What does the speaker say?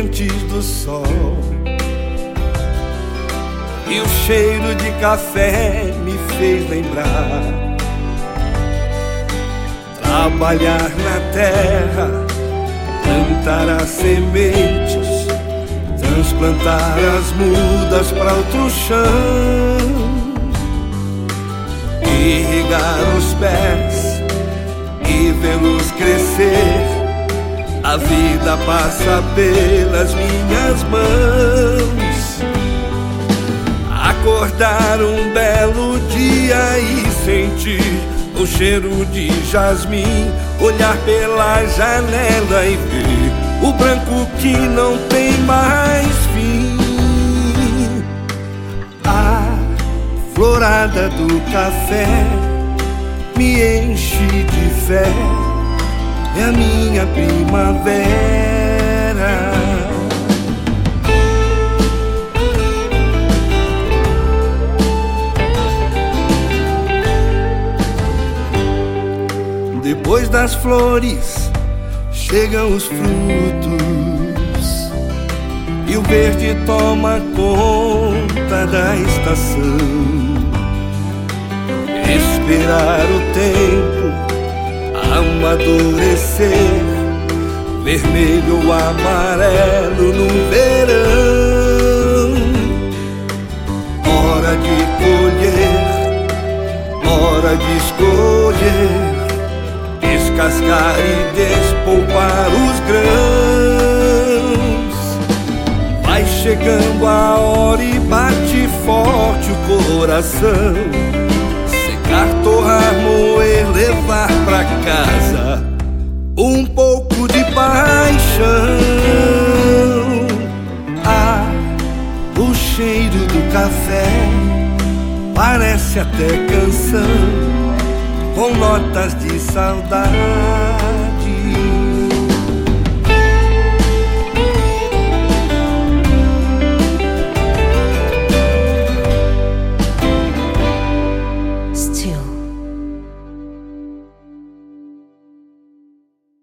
nascentes do sol. E o cheiro de café me fez lembrar. Trabalhar na terra, plantar as sementes, transplantar as mudas para outro chão, irrigar os pés e vê-los crescer a vida passa pelas minhas mãos. Acordar um belo dia e sentir o cheiro de jasmim. Olhar pela janela e ver o branco que não tem mais fim. A florada do café me enche de fé é a minha primavera. Depois das flores chegam os frutos e o verde toma conta da estação. Esperar o tempo amadurecer, vermelho ou amarelo no verão. Hora de colher, hora de escolher, descascar e despolpar os grãos. Vai chegando a hora e bate forte o coração pouco de paixão. Ah, o cheiro do café parece até canção com notas de saudade. Still.